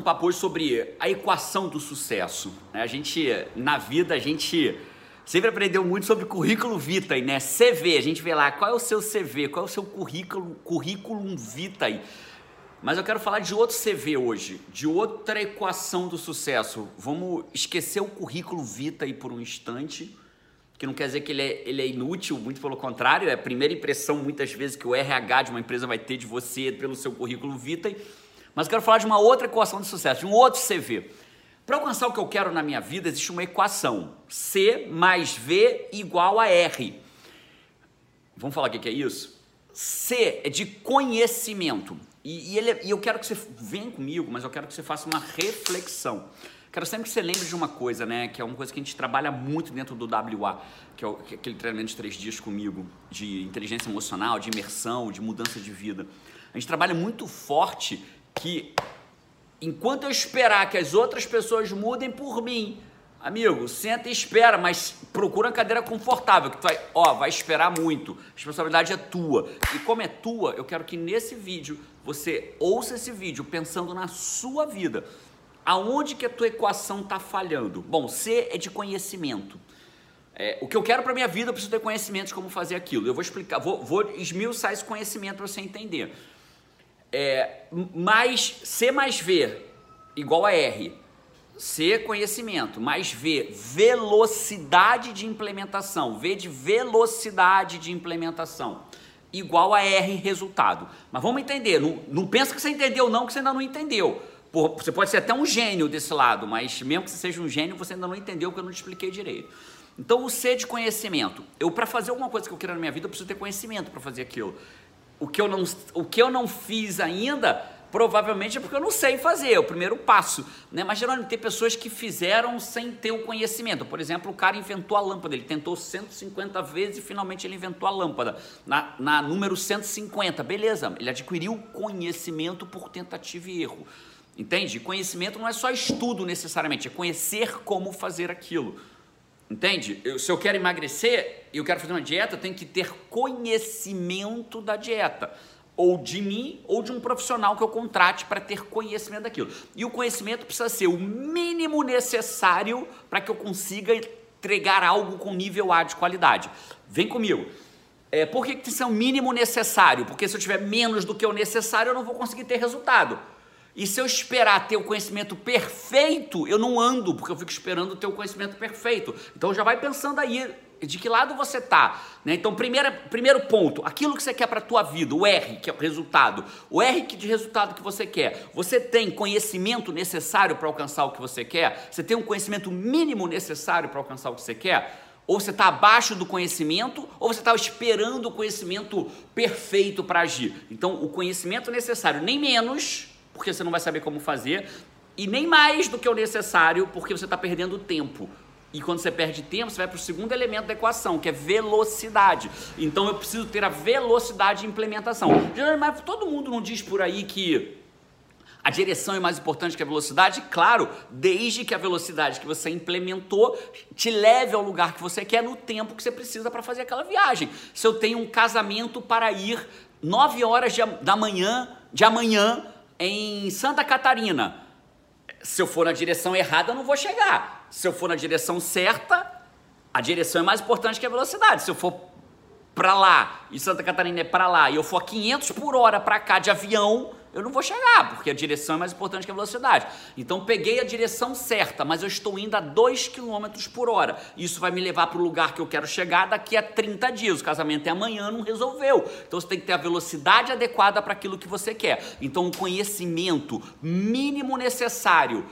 Um papo hoje sobre a equação do sucesso. Né? A gente, na vida, a gente sempre aprendeu muito sobre currículo vitae, né? CV, a gente vê lá qual é o seu CV, qual é o seu currículo, currículo vitae. Mas eu quero falar de outro CV hoje, de outra equação do sucesso. Vamos esquecer o currículo vitae por um instante, que não quer dizer que ele é, ele é inútil, muito pelo contrário, é a primeira impressão muitas vezes que o RH de uma empresa vai ter de você pelo seu currículo vitae. Mas quero falar de uma outra equação de sucesso, de um outro CV. Para alcançar o que eu quero na minha vida, existe uma equação: C mais V igual a R. Vamos falar o que é isso? C é de conhecimento. E, e, ele, é, e eu quero que você venha comigo, mas eu quero que você faça uma reflexão. Quero sempre que você lembre de uma coisa, né? Que é uma coisa que a gente trabalha muito dentro do WA, que é, o, que é aquele treinamento de três dias comigo, de inteligência emocional, de imersão, de mudança de vida. A gente trabalha muito forte que enquanto eu esperar que as outras pessoas mudem por mim, amigo, senta e espera, mas procura uma cadeira confortável, que tu vai, ó, vai esperar muito. A responsabilidade é tua. E como é tua, eu quero que nesse vídeo você ouça esse vídeo pensando na sua vida. Aonde que a tua equação está falhando? Bom, C é de conhecimento. É, o que eu quero para minha vida, eu preciso ter conhecimento de como fazer aquilo. Eu vou explicar, vou, vou esmiuçar esse conhecimento para você entender é, mais C mais V igual a R. C conhecimento, mais V velocidade de implementação, V de velocidade de implementação, igual a R resultado. Mas vamos entender, não, não pensa que você entendeu não, que você ainda não entendeu. Por, você pode ser até um gênio desse lado, mas mesmo que você seja um gênio, você ainda não entendeu porque eu não te expliquei direito. Então o C de conhecimento. Eu para fazer alguma coisa que eu quero na minha vida, eu preciso ter conhecimento para fazer aquilo o que eu não, o que eu não fiz ainda, provavelmente é porque eu não sei fazer, é o primeiro passo. Né? Mas geralmente tem pessoas que fizeram sem ter o conhecimento. Por exemplo, o cara inventou a lâmpada, ele tentou 150 vezes e finalmente ele inventou a lâmpada. Na, na número 150, beleza, ele adquiriu conhecimento por tentativa e erro. Entende? Conhecimento não é só estudo necessariamente, é conhecer como fazer aquilo. Entende? Eu, se eu quero emagrecer e eu quero fazer uma dieta, eu tenho que ter conhecimento da dieta. Ou de mim, ou de um profissional que eu contrate para ter conhecimento daquilo. E o conhecimento precisa ser o mínimo necessário para que eu consiga entregar algo com nível A de qualidade. Vem comigo. É, por que, que isso é o mínimo necessário? Porque se eu tiver menos do que o necessário, eu não vou conseguir ter resultado. E se eu esperar ter o conhecimento perfeito, eu não ando, porque eu fico esperando ter o conhecimento perfeito. Então já vai pensando aí de que lado você está. Né? Então, primeiro, primeiro ponto, aquilo que você quer para a tua vida, o R, que é o resultado. O R de resultado que você quer. Você tem conhecimento necessário para alcançar o que você quer? Você tem um conhecimento mínimo necessário para alcançar o que você quer? Ou você está abaixo do conhecimento, ou você está esperando o conhecimento perfeito para agir. Então, o conhecimento necessário, nem menos porque você não vai saber como fazer, e nem mais do que o necessário, porque você está perdendo tempo. E quando você perde tempo, você vai para o segundo elemento da equação, que é velocidade. Então eu preciso ter a velocidade de implementação. Mas todo mundo não diz por aí que a direção é mais importante que a velocidade? Claro, desde que a velocidade que você implementou te leve ao lugar que você quer no tempo que você precisa para fazer aquela viagem. Se eu tenho um casamento para ir 9 horas de, da manhã, de amanhã, em Santa Catarina. Se eu for na direção errada, eu não vou chegar. Se eu for na direção certa, a direção é mais importante que a velocidade. Se eu for para lá e Santa Catarina é para lá e eu for 500 por hora para cá de avião, eu não vou chegar, porque a direção é mais importante que a velocidade. Então peguei a direção certa, mas eu estou indo a 2 km por hora. Isso vai me levar para o lugar que eu quero chegar daqui a 30 dias. O casamento é amanhã, não resolveu. Então você tem que ter a velocidade adequada para aquilo que você quer. Então o conhecimento mínimo necessário,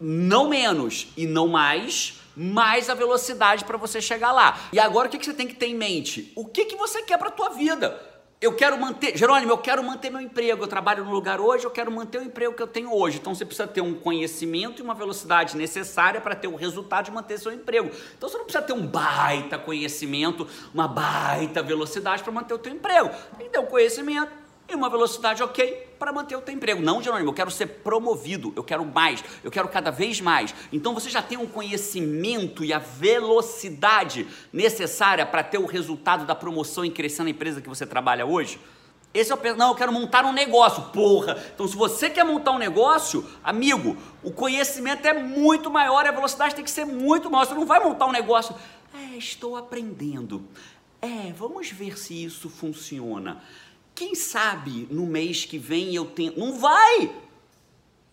não menos e não mais, mais a velocidade para você chegar lá. E agora o que, que você tem que ter em mente? O que, que você quer para a tua vida? Eu quero manter, Jerônimo, eu quero manter meu emprego. Eu trabalho no lugar hoje, eu quero manter o emprego que eu tenho hoje. Então você precisa ter um conhecimento e uma velocidade necessária para ter o resultado de manter seu emprego. Então você não precisa ter um baita conhecimento, uma baita velocidade para manter o teu emprego. Tem que ter um conhecimento e uma velocidade ok para manter o teu emprego. Não, Jerônimo, eu quero ser promovido, eu quero mais, eu quero cada vez mais. Então você já tem um conhecimento e a velocidade necessária para ter o resultado da promoção e crescer na empresa que você trabalha hoje? Esse é o não, eu quero montar um negócio, porra. Então, se você quer montar um negócio, amigo, o conhecimento é muito maior, a velocidade tem que ser muito maior. Você não vai montar um negócio. É, estou aprendendo. É, vamos ver se isso funciona. Quem sabe no mês que vem eu tenho. Não vai!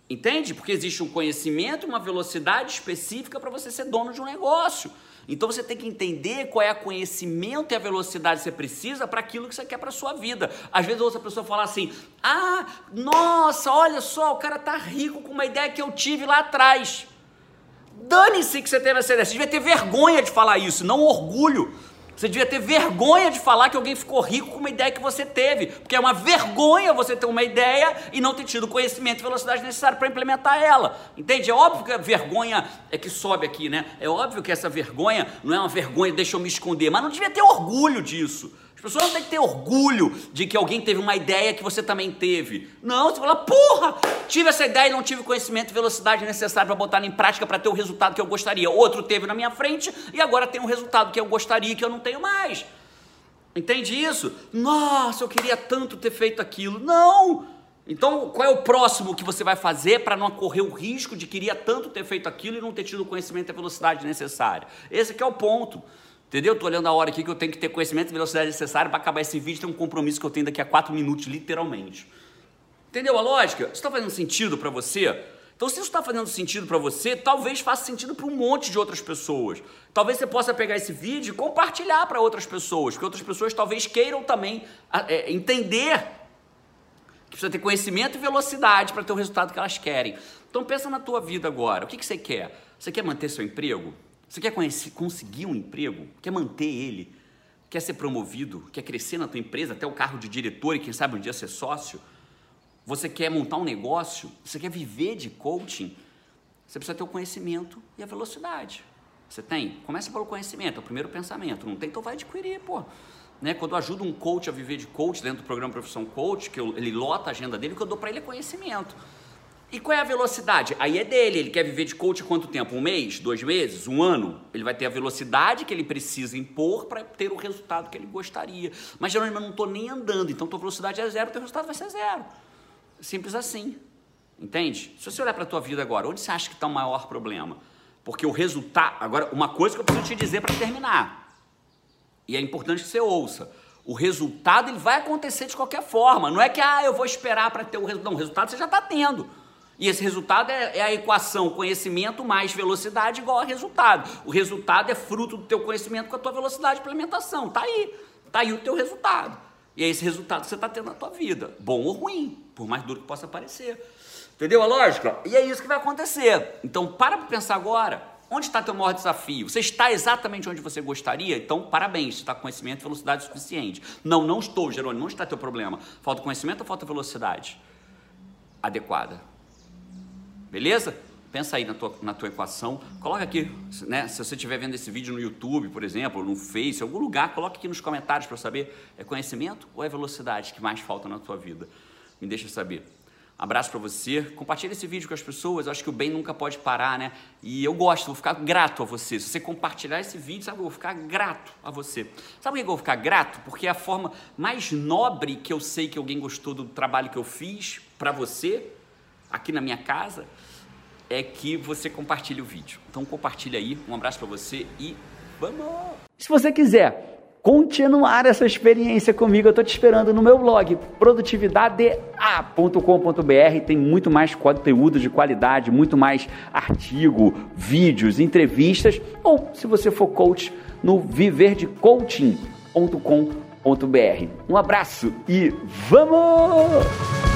Entende? Porque existe um conhecimento, uma velocidade específica para você ser dono de um negócio. Então você tem que entender qual é o conhecimento e a velocidade que você precisa para aquilo que você quer para sua vida. Às vezes outra pessoa fala assim: "Ah, nossa, olha só, o cara tá rico com uma ideia que eu tive lá atrás". Dane-se que você teve essa ideia. Você devia ter vergonha de falar isso, não orgulho. Você devia ter vergonha de falar que alguém ficou rico com uma ideia que você teve, porque é uma vergonha você ter uma ideia e não ter tido conhecimento e velocidade necessária para implementar ela. Entende? É óbvio que a vergonha é que sobe aqui, né? É óbvio que essa vergonha não é uma vergonha, deixa eu me esconder, mas não devia ter orgulho disso. As pessoas não têm que ter orgulho de que alguém teve uma ideia que você também teve. Não, você fala, porra, tive essa ideia e não tive conhecimento e velocidade necessária para botar em prática para ter o resultado que eu gostaria. Outro teve na minha frente e agora tem um resultado que eu gostaria que eu não tenho mais. Entende isso? Nossa, eu queria tanto ter feito aquilo. Não! Então, qual é o próximo que você vai fazer para não correr o risco de queria tanto ter feito aquilo e não ter tido o conhecimento e a velocidade necessária? Esse é o ponto. Entendeu? Estou olhando a hora aqui que eu tenho que ter conhecimento e velocidade necessária para acabar esse vídeo. Tem um compromisso que eu tenho daqui a 4 minutos, literalmente. Entendeu a lógica? Isso está fazendo sentido para você? Então, se isso está fazendo sentido para você, talvez faça sentido para um monte de outras pessoas. Talvez você possa pegar esse vídeo e compartilhar para outras pessoas, porque outras pessoas talvez queiram também é, entender que precisa ter conhecimento e velocidade para ter o resultado que elas querem. Então, pensa na tua vida agora. O que, que você quer? Você quer manter seu emprego? Você quer conhecer, conseguir um emprego? Quer manter ele? Quer ser promovido? Quer crescer na tua empresa até o carro de diretor e quem sabe um dia ser sócio? Você quer montar um negócio? Você quer viver de coaching? Você precisa ter o conhecimento e a velocidade. Você tem? Começa pelo conhecimento, é o primeiro pensamento. Não tem, então vai adquirir, pô. Né? Quando eu ajudo um coach a viver de coach dentro do programa Profissão Coach, que eu, ele lota a agenda dele, o que eu dou para ele é conhecimento. E qual é a velocidade? Aí é dele. Ele quer viver de coach quanto tempo? Um mês? Dois meses? Um ano? Ele vai ter a velocidade que ele precisa impor para ter o resultado que ele gostaria. Mas geralmente eu não estou nem andando, então tua velocidade é zero, teu resultado vai ser zero. Simples assim. Entende? Se você olhar para a tua vida agora, onde você acha que está o maior problema? Porque o resultado. Agora, uma coisa que eu preciso te dizer para terminar. E é importante que você ouça. O resultado ele vai acontecer de qualquer forma. Não é que ah, eu vou esperar para ter o resultado. Não, o resultado você já está tendo. E esse resultado é, é, a equação conhecimento mais velocidade igual a resultado. O resultado é fruto do teu conhecimento com a tua velocidade de implementação. Tá aí. Tá aí o teu resultado. E é esse resultado que você está tendo na tua vida. Bom ou ruim, por mais duro que possa parecer. Entendeu a lógica? E é isso que vai acontecer. Então, para para pensar agora. Onde está teu maior desafio? Você está exatamente onde você gostaria? Então, parabéns, você está com conhecimento e velocidade suficiente. Não, não estou, Jerônimo, não está teu problema. Falta conhecimento ou falta velocidade? Adequada. Beleza? Pensa aí na tua, na tua equação, coloca aqui, né? Se você estiver vendo esse vídeo no YouTube, por exemplo, no Face, em algum lugar, coloca aqui nos comentários para saber, é conhecimento ou é velocidade que mais falta na tua vida? Me deixa saber. Abraço para você. Compartilhe esse vídeo com as pessoas. Eu acho que o bem nunca pode parar, né? E eu gosto, vou ficar grato a você. Se você compartilhar esse vídeo, sabe, eu vou ficar grato a você. Sabe por que eu vou ficar grato? Porque é a forma mais nobre que eu sei que alguém gostou do trabalho que eu fiz para você aqui na minha casa é que você compartilhe o vídeo. Então compartilha aí, um abraço para você e vamos! Se você quiser continuar essa experiência comigo, eu estou te esperando no meu blog produtividadea.com.br. Tem muito mais conteúdo de qualidade, muito mais artigo, vídeos, entrevistas, ou se você for coach, no viverdecoaching.com.br. Um abraço e vamos!